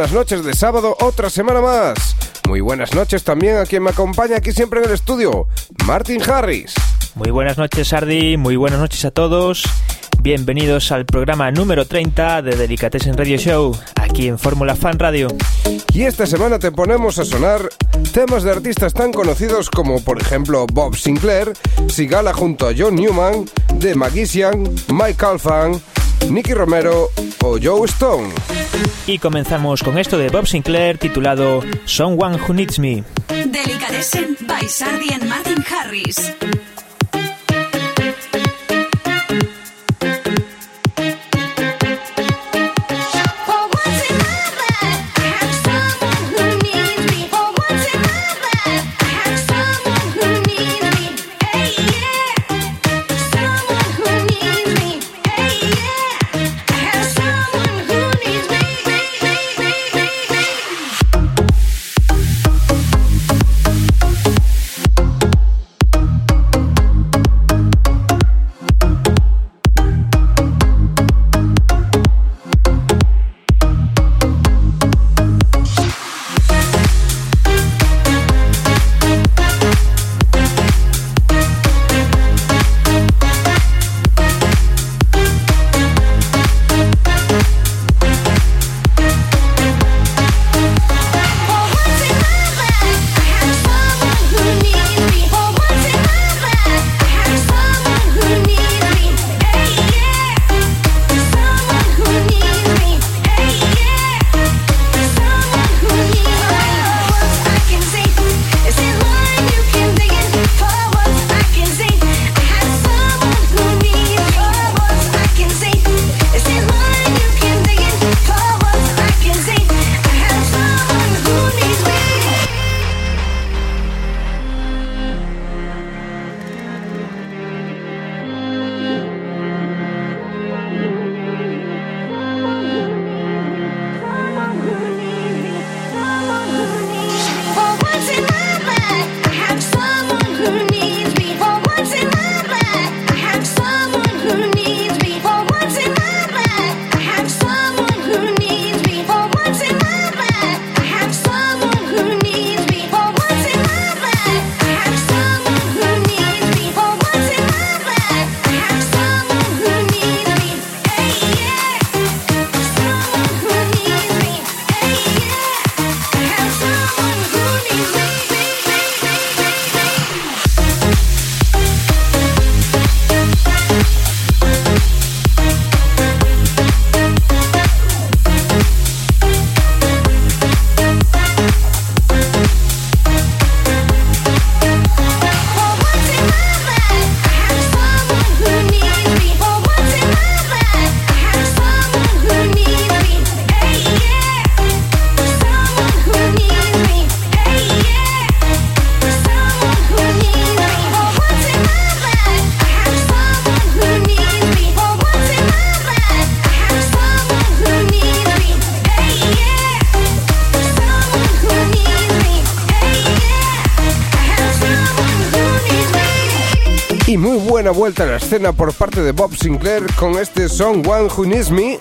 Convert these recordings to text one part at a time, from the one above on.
Buenas noches de sábado, otra semana más. Muy buenas noches también a quien me acompaña aquí siempre en el estudio, Martin Harris. Muy buenas noches, Sardi. Muy buenas noches a todos. Bienvenidos al programa número 30 de Delicatessen Radio Show, aquí en Fórmula Fan Radio. Y esta semana te ponemos a sonar temas de artistas tan conocidos como, por ejemplo, Bob Sinclair, Sigala junto a John Newman, The Magician, Mike Alfan, Nicky Romero o Joe Stone. Y comenzamos con esto de Bob Sinclair titulado Someone Who Needs Me. Delicatessen by Sardi and Martin Harris. Vuelta a la escena por parte de Bob Sinclair con este Song One Who Needs Me.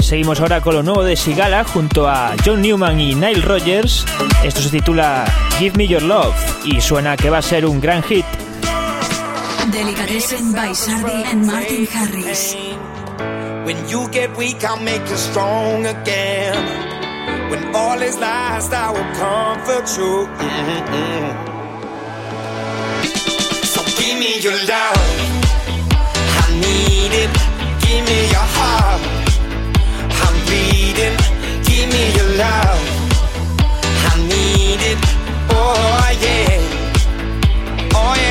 Seguimos ahora con lo nuevo de Sigala junto a John Newman y Nile Rogers. Esto se titula Give Me Your Love y suena que va a ser un gran hit. Delicatessen by Sardi and Martin Harris. When you get weak, I'll make you strong again. When all is lost, I will comfort you. Mm -hmm. So give me your love. Need it. Give me your heart. I'm bleeding. Give me your love. I need it. Oh yeah. Oh yeah.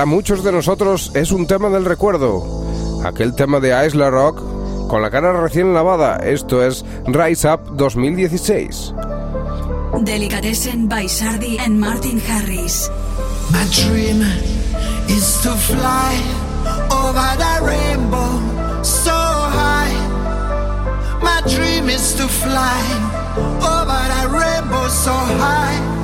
para muchos de nosotros es un tema del recuerdo. Aquel tema de Isla Rock con la cara recién lavada. Esto es Rise Up 2016. Delicatessen by Sardi and Martin Harris. My dream is to fly over the rainbow so high. My dream is to fly over the rainbow so high.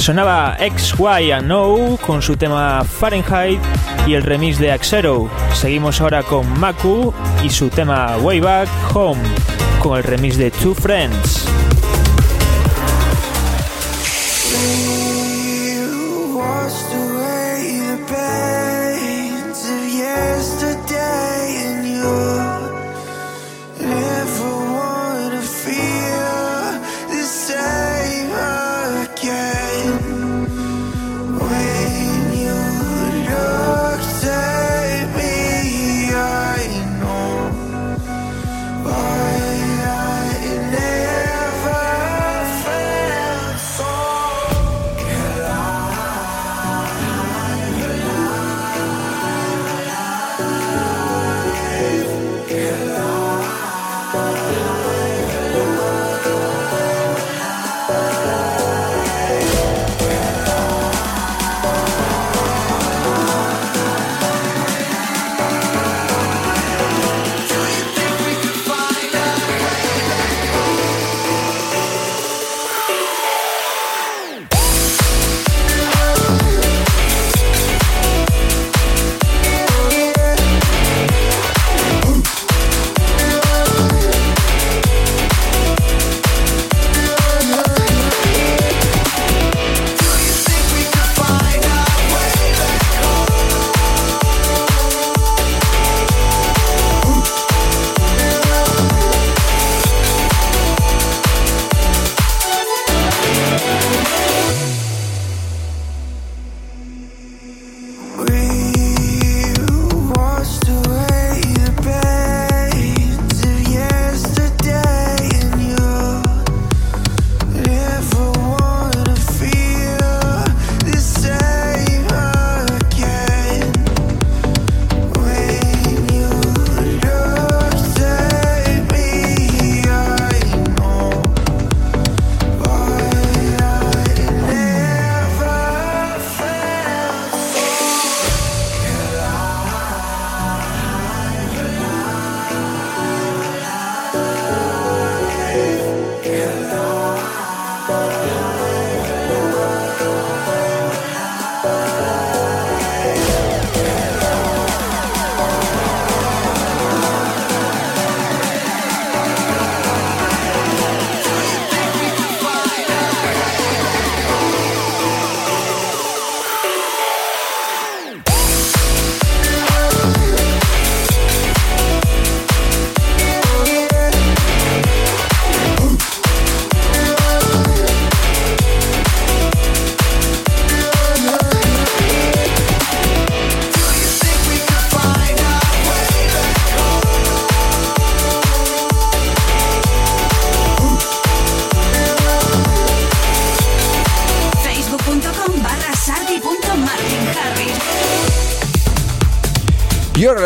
Sonaba X, Y and No con su tema Fahrenheit y el remix de Axero. Seguimos ahora con Maku y su tema Way Back Home con el remix de Two Friends.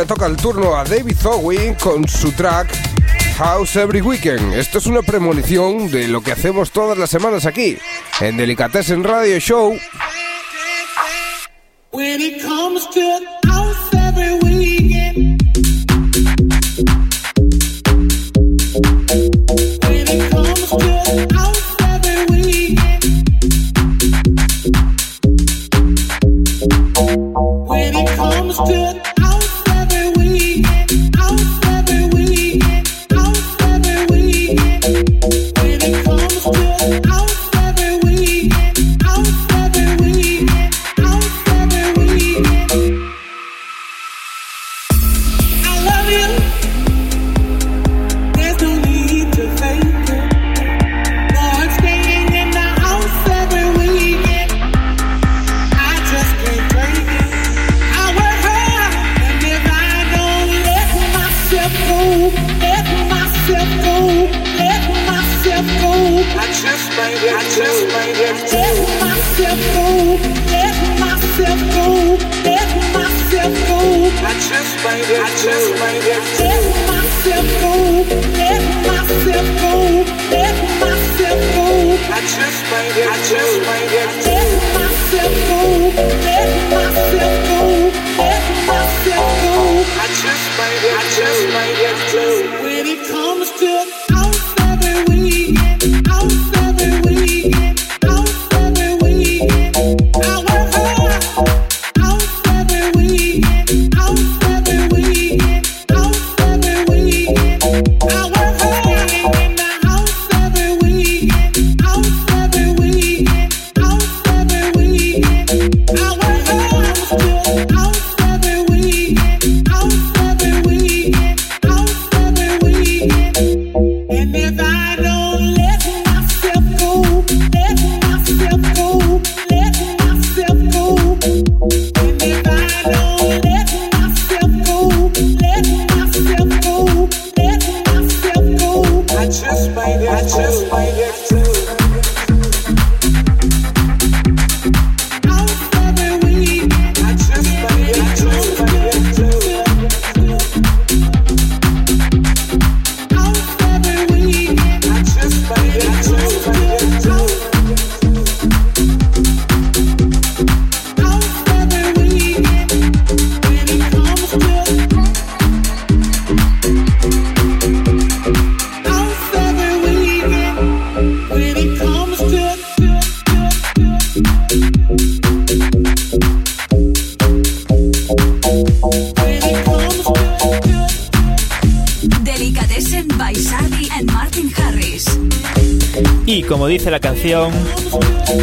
toca el turno a David Zowie con su track House Every Weekend. Esto es una premonición de lo que hacemos todas las semanas aquí, en Delicatessen Radio Show.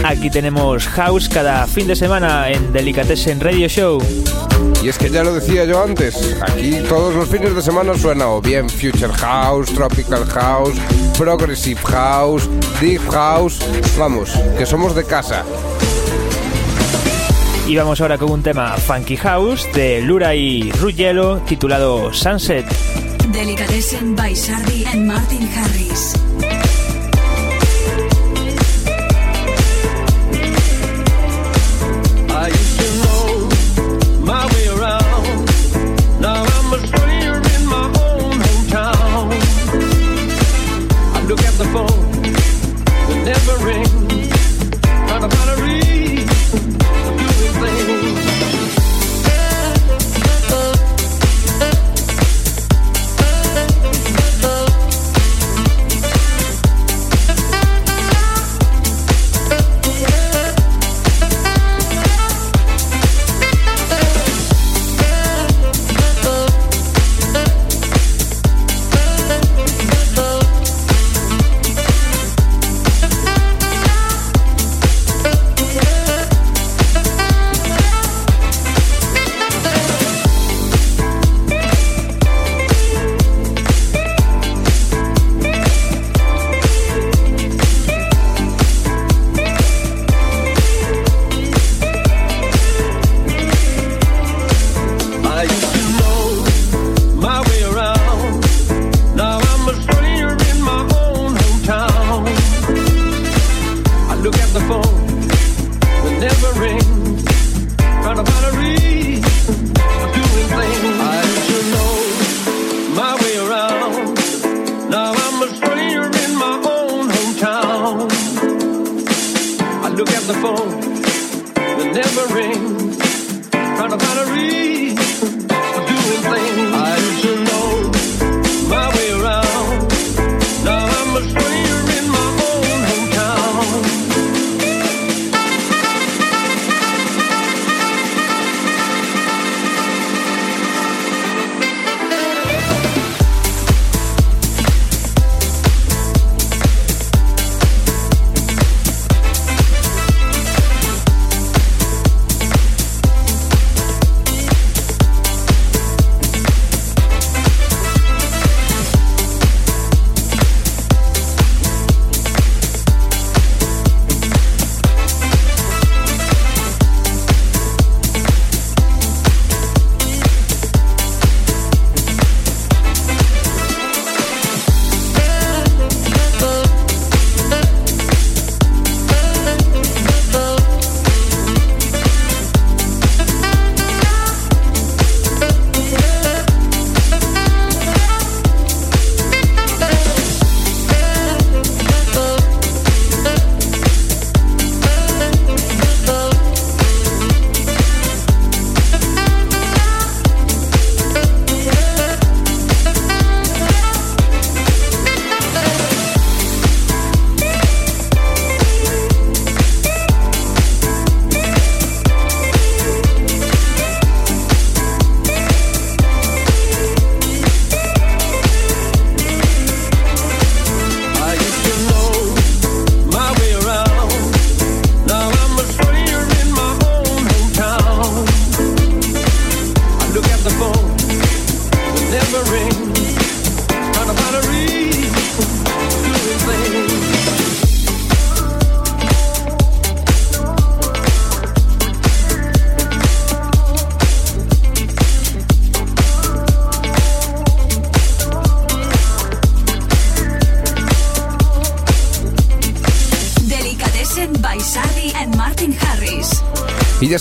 Aquí tenemos House cada fin de semana en Delicatessen Radio Show. Y es que ya lo decía yo antes, aquí todos los fines de semana suena o bien Future House, Tropical House, Progressive House, Deep House, vamos, que somos de casa. Y vamos ahora con un tema Funky House de Lura y Ruggiero titulado Sunset. Delicatessen by Sardi and Martin Harris.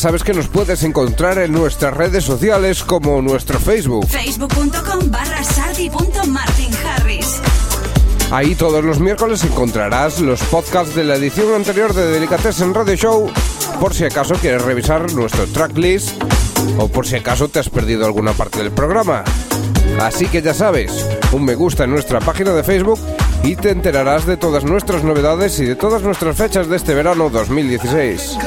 Sabes que nos puedes encontrar en nuestras redes sociales como nuestro Facebook. Facebook.com barra sardi.martinharris. Ahí todos los miércoles encontrarás los podcasts de la edición anterior de Delicatessen Radio Show por si acaso quieres revisar nuestro tracklist o por si acaso te has perdido alguna parte del programa. Así que ya sabes, un me gusta en nuestra página de Facebook y te enterarás de todas nuestras novedades y de todas nuestras fechas de este verano 2016.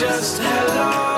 Just hello.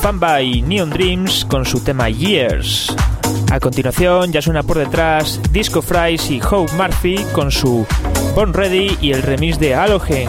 Fanby Neon Dreams con su tema Years. A continuación ya suena por detrás Disco Fries y Hope Murphy con su Born Ready y el remix de Halogen.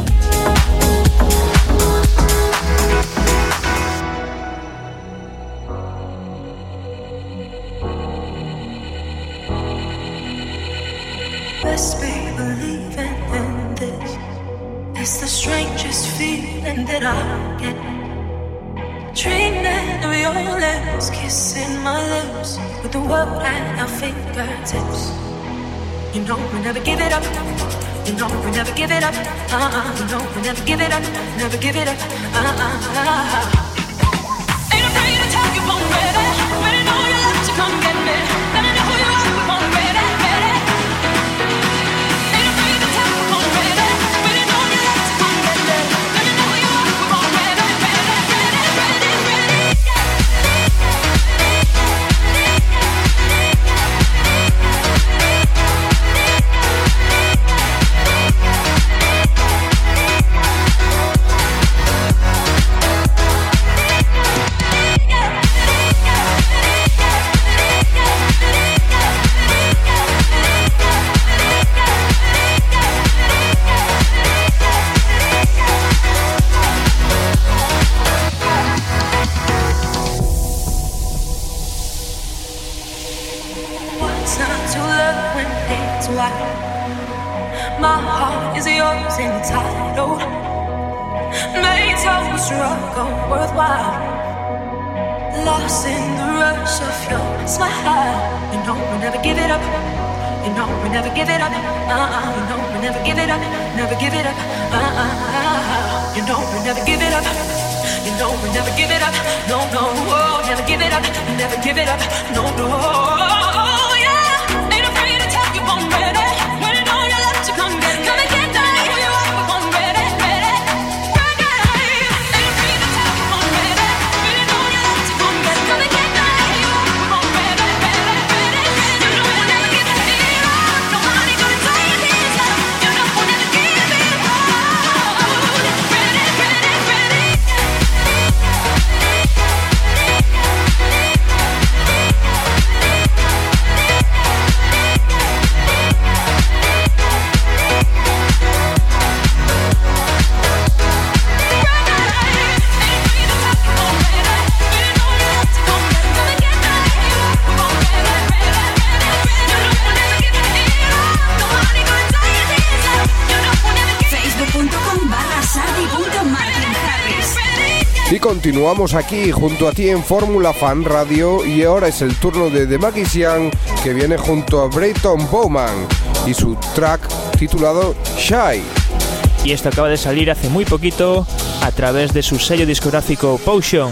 Continuamos aquí junto a ti en Fórmula Fan Radio y ahora es el turno de The Magician que viene junto a Brayton Bowman y su track titulado Shy. Y esto acaba de salir hace muy poquito a través de su sello discográfico Potion.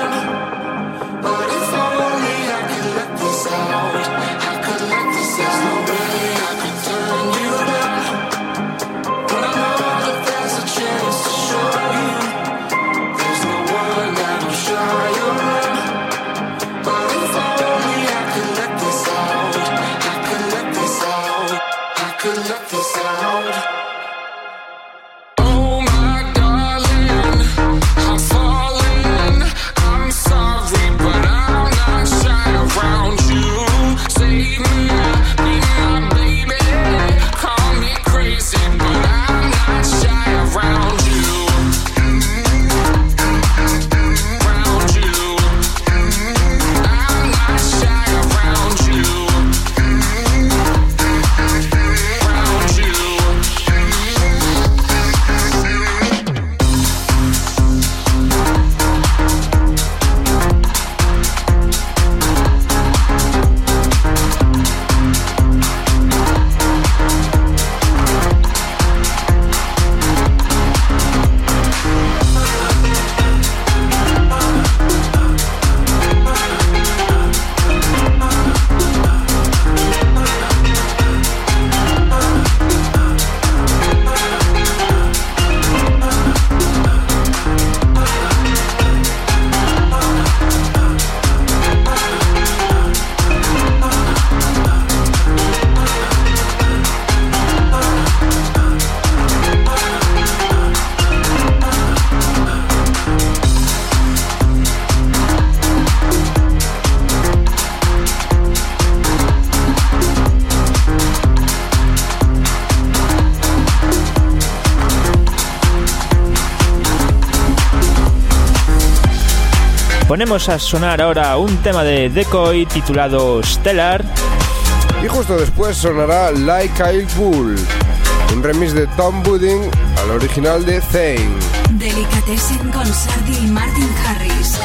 Ponemos a sonar ahora un tema de Decoy titulado Stellar. Y justo después sonará Like a Bull, un remix de Tom Budding al original de Thane. Delicatessen con Sardi y Martin Harris.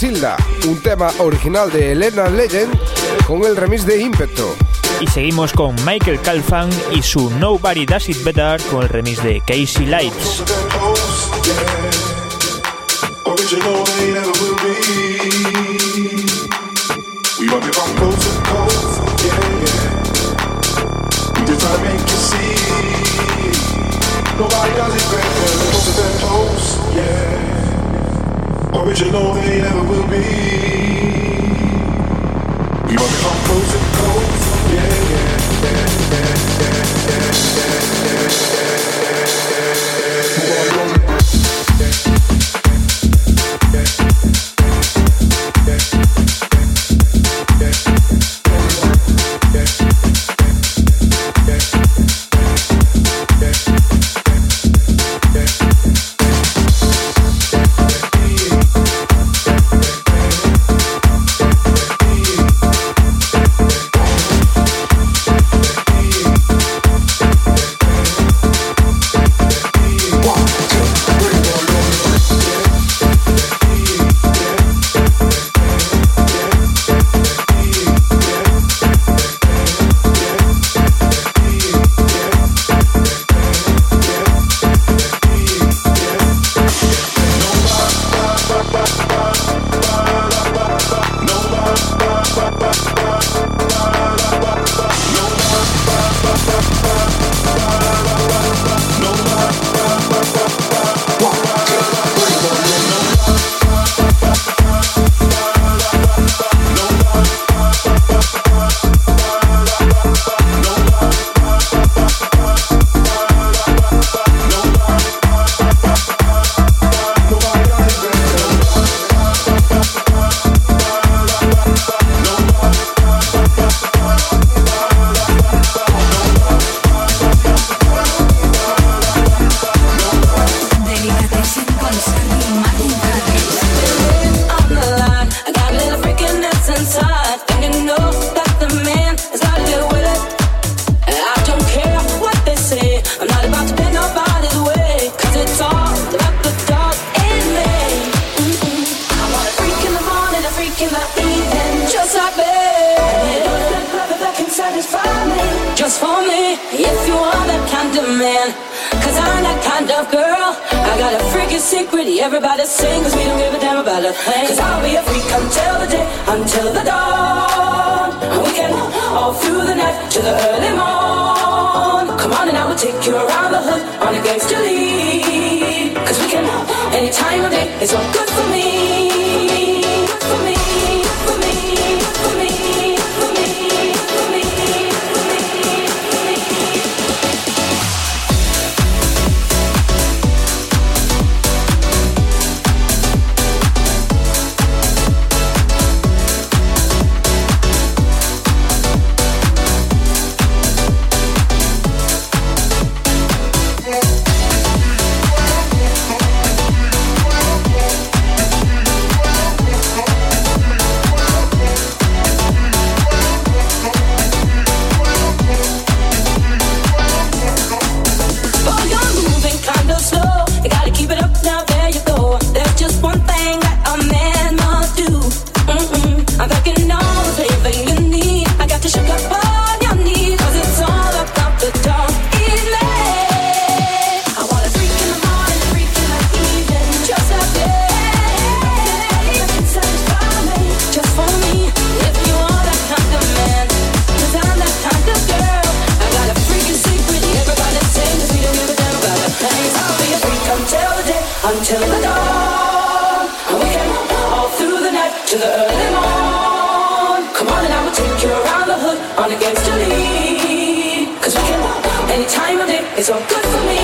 Silda, un tema original de Elena Legend con el remix de Impeto. Y seguimos con Michael Calfan y su Nobody Does It Better con el remix de Casey Lights. Nobody does it better, yeah. original they never will be. You want to come closer? for me if you are that kind of man. Cause I'm that kind of girl. I got a freaking secret, everybody sing, cause we don't give a damn about a thing. Cause I'll be a freak until the day, until the dawn. We can all through the night to the early morn. Come on and I will take you around the hood on a gangster lead. Cause we can, any time of day, it's all good for me. It's all good for me.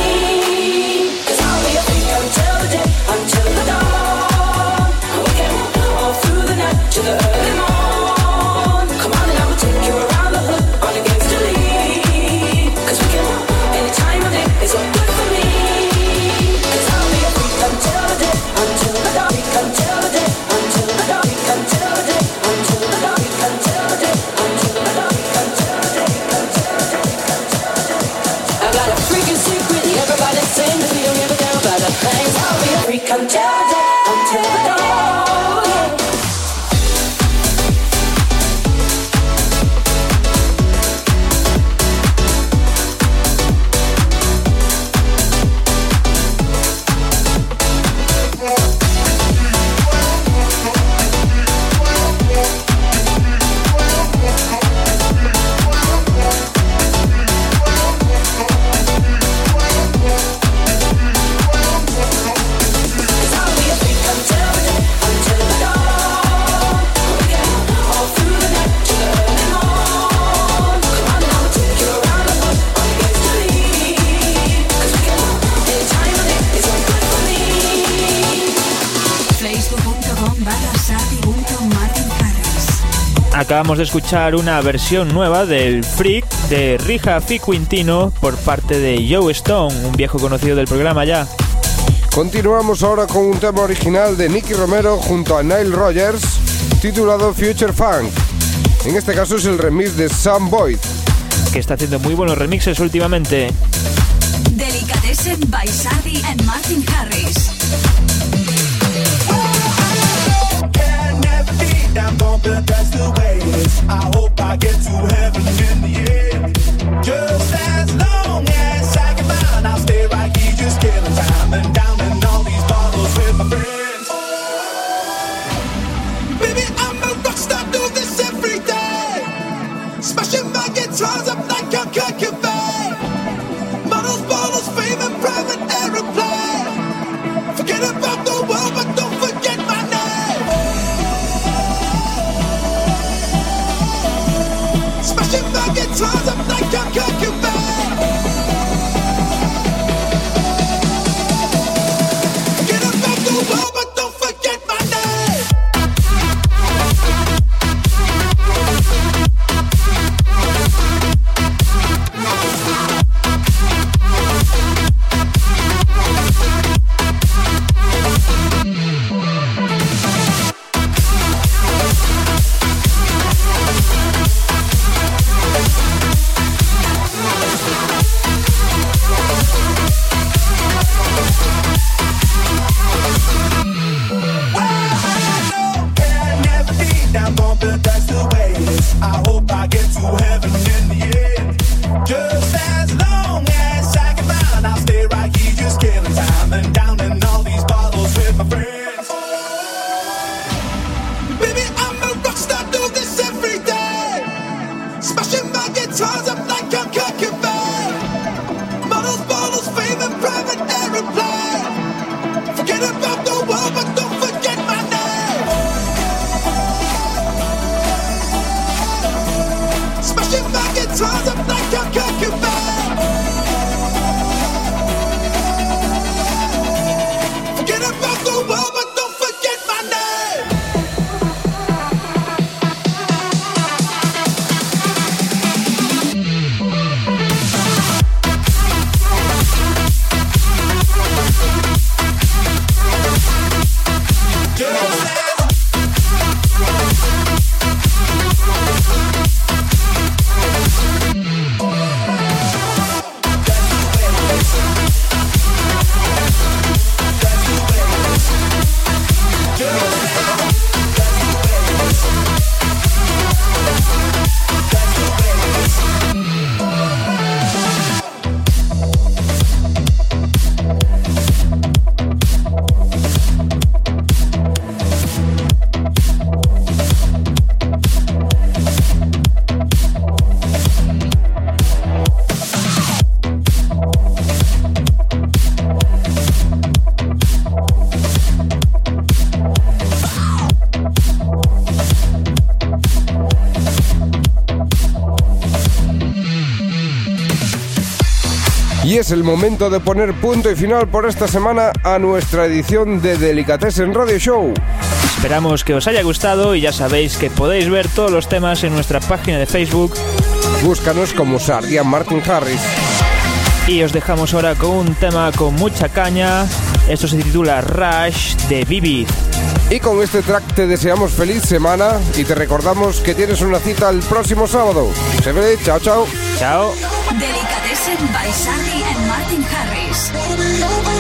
Acabamos de escuchar una versión nueva del Freak de Rija Fi Quintino por parte de Joe Stone, un viejo conocido del programa ya. Continuamos ahora con un tema original de Nicky Romero junto a Nile Rogers, titulado Future Funk. En este caso es el remix de Sam Boyd. Que está haciendo muy buenos remixes últimamente. Delicatessen by Sardi and Martin Harris. That's the way it is. I hope I get to heaven in the end. Just es el momento de poner punto y final por esta semana a nuestra edición de Delicatessen Radio Show. Esperamos que os haya gustado y ya sabéis que podéis ver todos los temas en nuestra página de Facebook Búscanos como Sardian Martin Harris. y os dejamos ahora con un tema con mucha caña. Esto se titula Rush de Vivid. Y con este track te deseamos feliz semana y te recordamos que tienes una cita el próximo sábado. Se ve, chao, chao. Chao. By Sardi and Martin Harris.